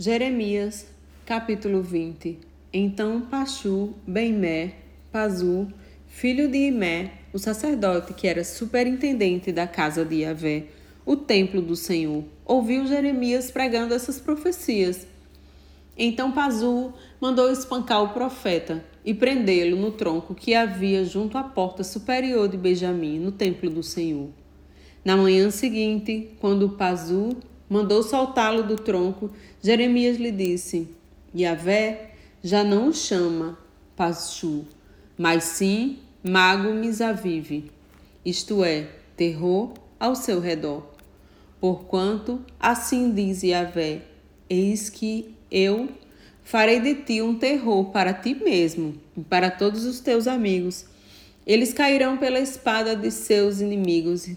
Jeremias, capítulo 20. Então Pachu, Benmé, Pazu, filho de Imé, o sacerdote que era superintendente da casa de Yahvé, o templo do Senhor, ouviu Jeremias pregando essas profecias. Então Pazu mandou espancar o profeta e prendê-lo no tronco que havia junto à porta superior de Benjamim, no templo do Senhor. Na manhã seguinte, quando Pazu mandou soltá-lo do tronco, Jeremias lhe disse: Yahvé já não o chama Pachu, mas sim Mago Misavive, isto é, terror ao seu redor. Porquanto, assim diz Yahvé, eis que eu farei de ti um terror para ti mesmo e para todos os teus amigos. Eles cairão pela espada de seus inimigos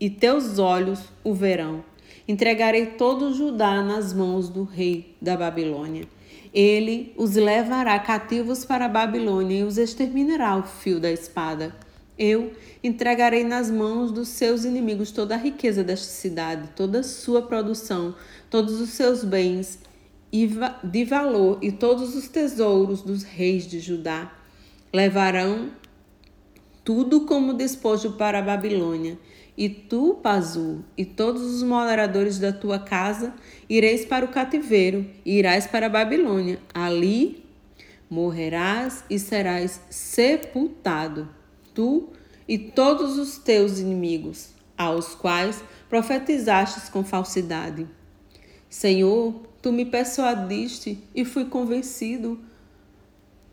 e teus olhos o verão entregarei todo Judá nas mãos do rei da Babilônia. Ele os levará cativos para a Babilônia e os exterminará ao fio da espada. Eu entregarei nas mãos dos seus inimigos toda a riqueza desta cidade, toda a sua produção, todos os seus bens de valor e todos os tesouros dos reis de Judá. Levarão tudo como despojo para a Babilônia e tu, Pazu, e todos os moradores da tua casa, ireis para o cativeiro, e irás para a Babilônia. Ali morrerás e serás sepultado, tu e todos os teus inimigos, aos quais profetizastes com falsidade. Senhor, tu me persuadiste e fui convencido.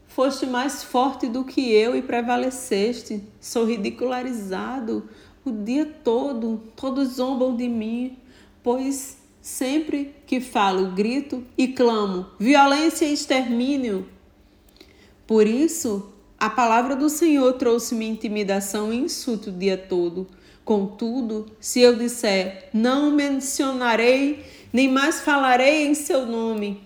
Foste mais forte do que eu e prevaleceste. Sou ridicularizado o dia todo, todos zombam de mim, pois sempre que falo, grito e clamo violência e extermínio. Por isso, a palavra do Senhor trouxe-me intimidação e insulto o dia todo. Contudo, se eu disser, não mencionarei, nem mais falarei em seu nome,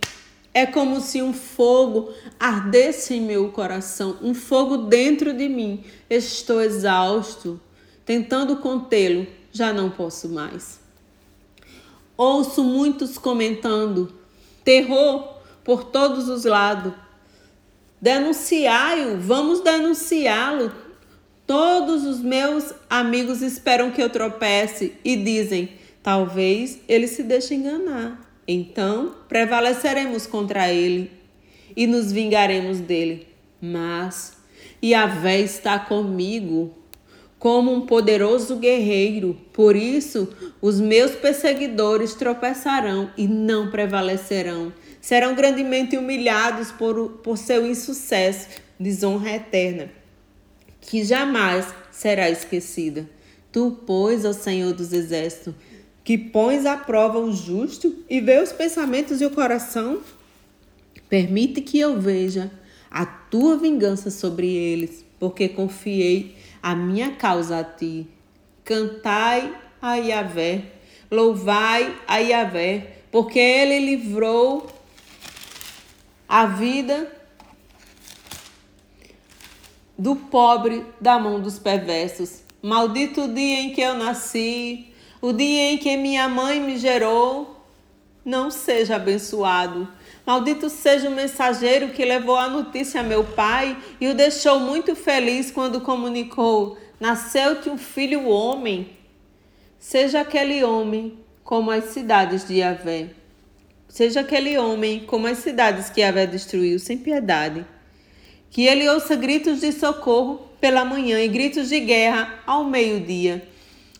é como se um fogo ardesse em meu coração, um fogo dentro de mim. Estou exausto, Tentando contê-lo, já não posso mais. Ouço muitos comentando: terror por todos os lados. Denunciai-o, vamos denunciá-lo. Todos os meus amigos esperam que eu tropece e dizem: talvez ele se deixe enganar. Então prevaleceremos contra ele e nos vingaremos dele. Mas Yahvé está comigo como um poderoso guerreiro. Por isso, os meus perseguidores tropeçarão e não prevalecerão. Serão grandemente humilhados por, por seu insucesso, desonra eterna, que jamais será esquecida. Tu, pois, ó Senhor dos Exércitos, que pões à prova o justo e vê os pensamentos e o coração, permite que eu veja a tua vingança sobre eles, porque confiei a minha causa a ti. Cantai a Yahvé, louvai a Yahvé, porque ele livrou a vida do pobre da mão dos perversos. Maldito o dia em que eu nasci, o dia em que minha mãe me gerou. Não seja abençoado Maldito seja o mensageiro que levou a notícia a meu pai e o deixou muito feliz quando comunicou: Nasceu-te um filho homem. Seja aquele homem como as cidades de Yahvé. Seja aquele homem como as cidades que Yahvé destruiu sem piedade. Que ele ouça gritos de socorro pela manhã e gritos de guerra ao meio-dia.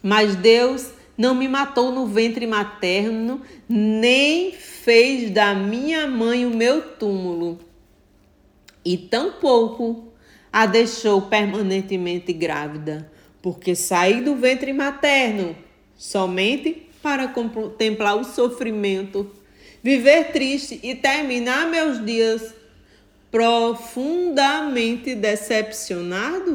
Mas Deus não me matou no ventre materno, nem fez da minha mãe o meu túmulo, e tampouco a deixou permanentemente grávida, porque saí do ventre materno somente para contemplar o sofrimento, viver triste e terminar meus dias profundamente decepcionado?